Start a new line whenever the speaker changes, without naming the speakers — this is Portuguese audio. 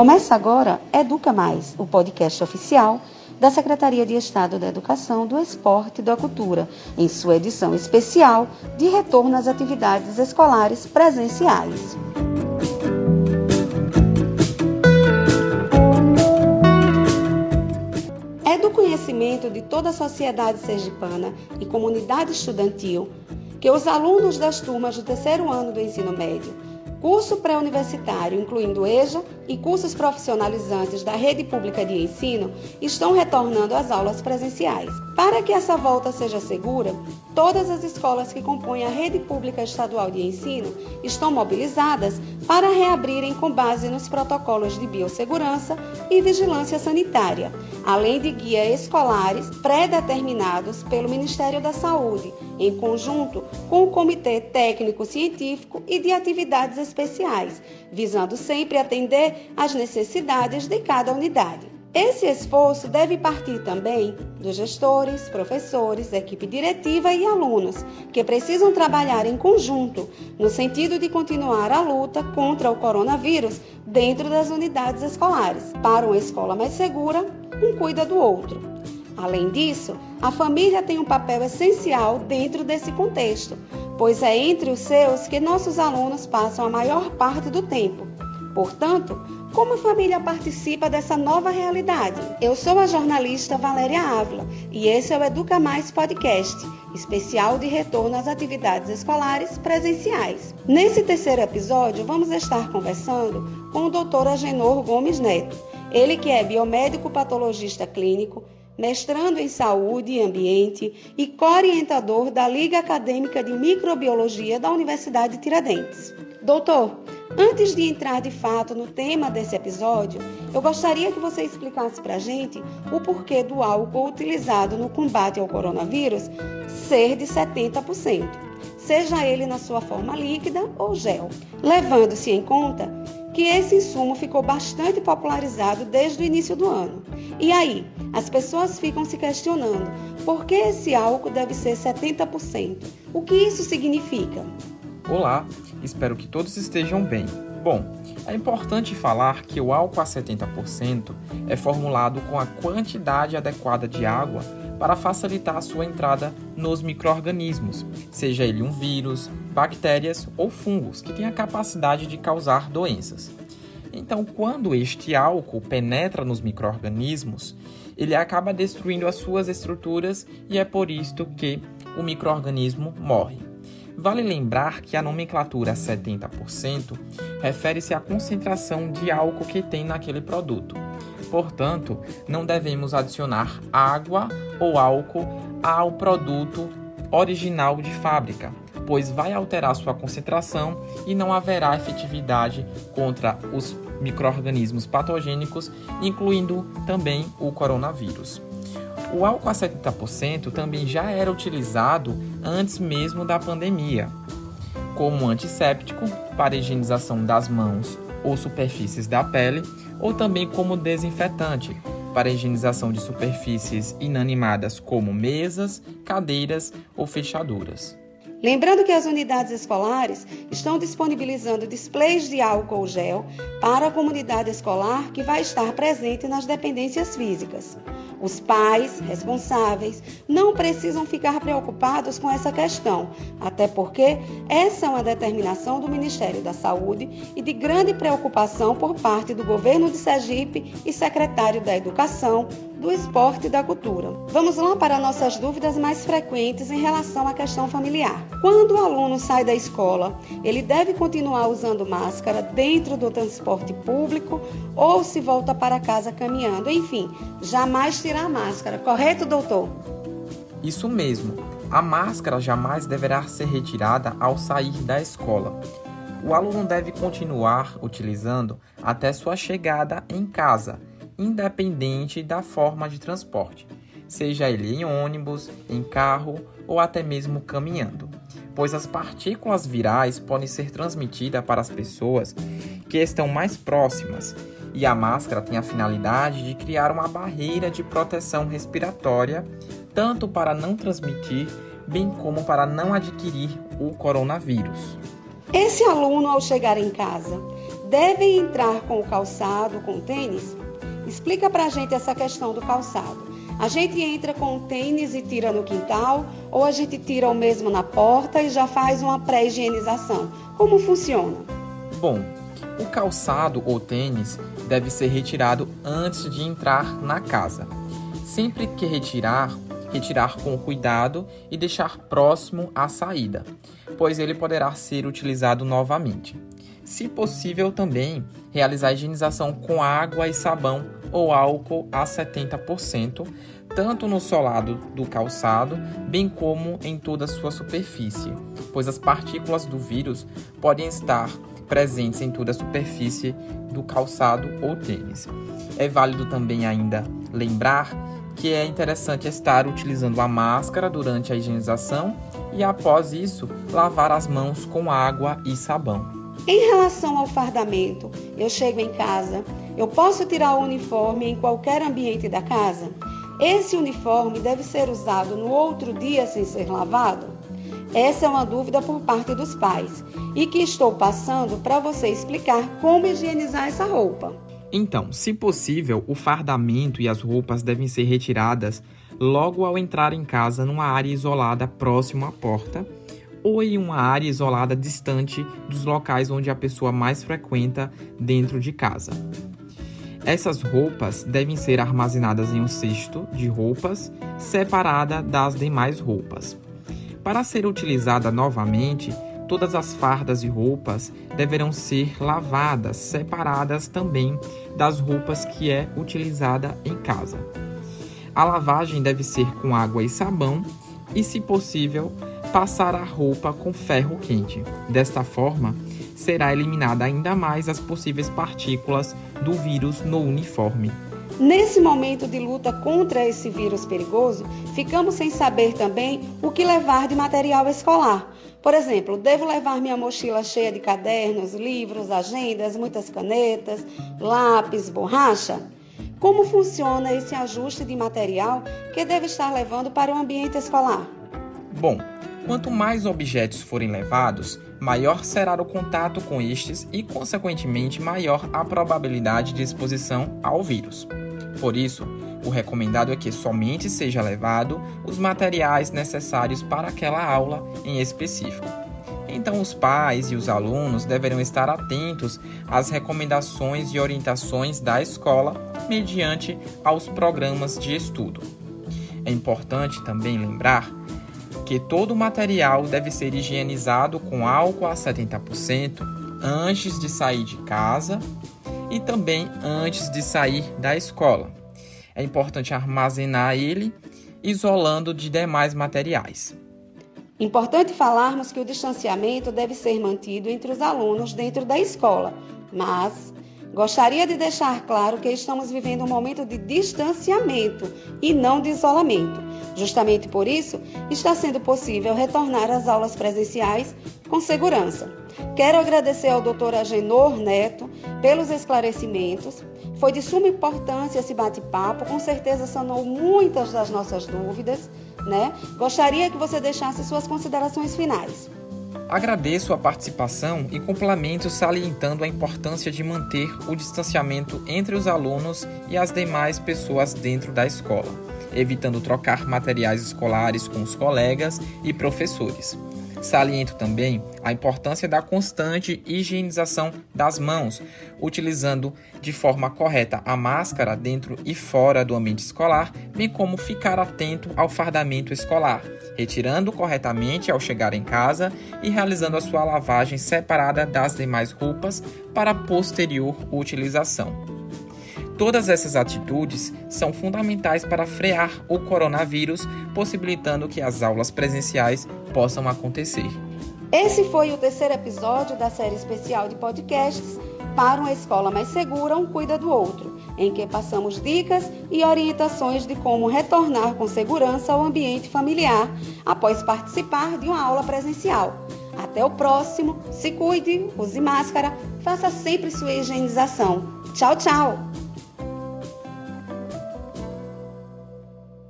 Começa agora Educa Mais, o podcast oficial da Secretaria de Estado da Educação, do Esporte e da Cultura, em sua edição especial de retorno às atividades escolares presenciais. É do conhecimento de toda a sociedade sergipana e comunidade estudantil que os alunos das turmas do terceiro ano do ensino médio curso pré-universitário, incluindo EJA e cursos profissionalizantes da rede pública de ensino, estão retornando às aulas presenciais. Para que essa volta seja segura, todas as escolas que compõem a rede pública estadual de ensino estão mobilizadas para reabrirem com base nos protocolos de biossegurança e vigilância sanitária, além de guias escolares pré-determinados pelo Ministério da Saúde, em conjunto com o Comitê Técnico Científico e de Atividades Especiais, visando sempre atender às necessidades de cada unidade. Esse esforço deve partir também dos gestores, professores, equipe diretiva e alunos, que precisam trabalhar em conjunto no sentido de continuar a luta contra o coronavírus dentro das unidades escolares. Para uma escola mais segura, um cuida do outro. Além disso, a família tem um papel essencial dentro desse contexto, pois é entre os seus que nossos alunos passam a maior parte do tempo. Portanto, como a família participa dessa nova realidade? Eu sou a jornalista Valéria Ávila e esse é o Educa Mais Podcast, especial de retorno às atividades escolares presenciais. Nesse terceiro episódio, vamos estar conversando com o Dr. Agenor Gomes Neto, ele que é biomédico patologista clínico, mestrando em saúde e ambiente e co-orientador da Liga Acadêmica de Microbiologia da Universidade de Tiradentes. Doutor, Antes de entrar de fato no tema desse episódio, eu gostaria que você explicasse para a gente o porquê do álcool utilizado no combate ao coronavírus ser de 70%, seja ele na sua forma líquida ou gel, levando-se em conta que esse insumo ficou bastante popularizado desde o início do ano. E aí, as pessoas ficam se questionando por que esse álcool deve ser 70%? O que isso significa?
Olá, espero que todos estejam bem. Bom, é importante falar que o álcool a 70% é formulado com a quantidade adequada de água para facilitar a sua entrada nos micro-organismos, seja ele um vírus, bactérias ou fungos, que têm a capacidade de causar doenças. Então, quando este álcool penetra nos micro-organismos, ele acaba destruindo as suas estruturas e é por isto que o microorganismo morre. Vale lembrar que a nomenclatura 70% refere-se à concentração de álcool que tem naquele produto. Portanto, não devemos adicionar água ou álcool ao produto original de fábrica, pois vai alterar sua concentração e não haverá efetividade contra os microorganismos patogênicos, incluindo também o coronavírus. O álcool a 70% também já era utilizado antes mesmo da pandemia, como antisséptico para higienização das mãos ou superfícies da pele, ou também como desinfetante para higienização de superfícies inanimadas como mesas, cadeiras ou fechaduras.
Lembrando que as unidades escolares estão disponibilizando displays de álcool gel para a comunidade escolar que vai estar presente nas dependências físicas. Os pais responsáveis não precisam ficar preocupados com essa questão, até porque essa é uma determinação do Ministério da Saúde e de grande preocupação por parte do governo de Sergipe e secretário da Educação, do Esporte e da Cultura. Vamos lá para nossas dúvidas mais frequentes em relação à questão familiar. Quando o aluno sai da escola, ele deve continuar usando máscara dentro do transporte público ou se volta para casa caminhando? Enfim, jamais tirar a máscara, correto, doutor?
Isso mesmo. A máscara jamais deverá ser retirada ao sair da escola. O aluno deve continuar utilizando até sua chegada em casa, independente da forma de transporte, seja ele em ônibus, em carro ou até mesmo caminhando, pois as partículas virais podem ser transmitidas para as pessoas que estão mais próximas e a máscara tem a finalidade de criar uma barreira de proteção respiratória, tanto para não transmitir, bem como para não adquirir o coronavírus.
Esse aluno, ao chegar em casa, devem entrar com o calçado, com o tênis? Explica pra gente essa questão do calçado. A gente entra com o tênis e tira no quintal, ou a gente tira o mesmo na porta e já faz uma pré-higienização? Como funciona?
Bom, o calçado ou tênis deve ser retirado antes de entrar na casa. Sempre que retirar, retirar com cuidado e deixar próximo à saída, pois ele poderá ser utilizado novamente. Se possível, também realizar a higienização com água e sabão ou álcool a 70%, tanto no solado do calçado, bem como em toda a sua superfície, pois as partículas do vírus podem estar presentes em toda a superfície do calçado ou tênis. É válido também ainda lembrar que é interessante estar utilizando a máscara durante a higienização e após isso lavar as mãos com água e sabão.
Em relação ao fardamento, eu chego em casa, eu posso tirar o uniforme em qualquer ambiente da casa? Esse uniforme deve ser usado no outro dia sem ser lavado? Essa é uma dúvida por parte dos pais e que estou passando para você explicar como higienizar essa roupa.
Então, se possível, o fardamento e as roupas devem ser retiradas logo ao entrar em casa numa área isolada próximo à porta ou em uma área isolada distante dos locais onde a pessoa mais frequenta dentro de casa. Essas roupas devem ser armazenadas em um cesto de roupas separada das demais roupas. Para ser utilizada novamente, todas as fardas e roupas deverão ser lavadas, separadas também das roupas que é utilizada em casa. A lavagem deve ser com água e sabão e, se possível, passar a roupa com ferro quente. Desta forma, será eliminada ainda mais as possíveis partículas do vírus no uniforme.
Nesse momento de luta contra esse vírus perigoso, ficamos sem saber também o que levar de material escolar. Por exemplo, devo levar minha mochila cheia de cadernos, livros, agendas, muitas canetas, lápis, borracha? Como funciona esse ajuste de material que devo estar levando para o ambiente escolar?
Bom, Quanto mais objetos forem levados, maior será o contato com estes e, consequentemente, maior a probabilidade de exposição ao vírus. Por isso, o recomendado é que somente seja levado os materiais necessários para aquela aula em específico. Então, os pais e os alunos deverão estar atentos às recomendações e orientações da escola mediante aos programas de estudo. É importante também lembrar que todo o material deve ser higienizado com álcool a 70% antes de sair de casa e também antes de sair da escola. É importante armazenar ele isolando de demais materiais.
Importante falarmos que o distanciamento deve ser mantido entre os alunos dentro da escola, mas gostaria de deixar claro que estamos vivendo um momento de distanciamento e não de isolamento. Justamente por isso, está sendo possível retornar às aulas presenciais com segurança. Quero agradecer ao Dr. Agenor Neto pelos esclarecimentos. Foi de suma importância esse bate-papo, com certeza sanou muitas das nossas dúvidas, né? Gostaria que você deixasse suas considerações finais.
Agradeço a participação e complemento salientando a importância de manter o distanciamento entre os alunos e as demais pessoas dentro da escola evitando trocar materiais escolares com os colegas e professores. Saliento também a importância da constante higienização das mãos, utilizando de forma correta a máscara dentro e fora do ambiente escolar, bem como ficar atento ao fardamento escolar, retirando corretamente ao chegar em casa e realizando a sua lavagem separada das demais roupas para posterior utilização. Todas essas atitudes são fundamentais para frear o coronavírus, possibilitando que as aulas presenciais possam acontecer.
Esse foi o terceiro episódio da série especial de podcasts para uma escola mais segura, um cuida do outro, em que passamos dicas e orientações de como retornar com segurança ao ambiente familiar após participar de uma aula presencial. Até o próximo, se cuide, use máscara, faça sempre sua higienização. Tchau, tchau!